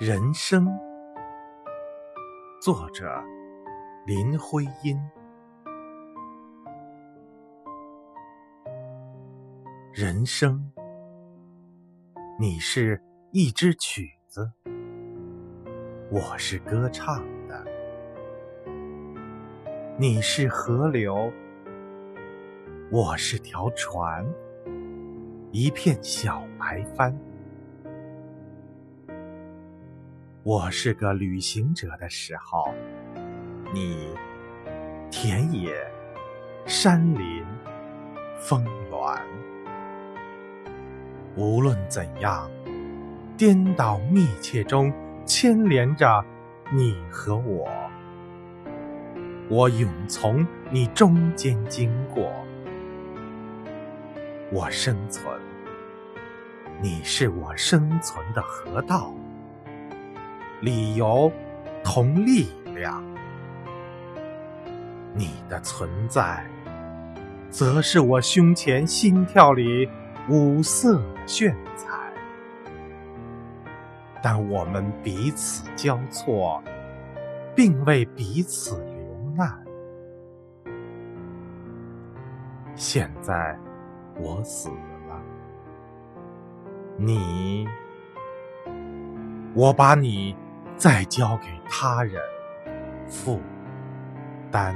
人生，作者林徽因。人生，你是一支曲子，我是歌唱的；你是河流，我是条船，一片小白帆。我是个旅行者的时候，你田野、山林、峰峦，无论怎样，颠倒密切中牵连着你和我。我永从你中间经过，我生存，你是我生存的河道。理由同力量，你的存在，则是我胸前心跳里五色炫彩。但我们彼此交错，并为彼此流难。现在我死了，你，我把你。再交给他人负担。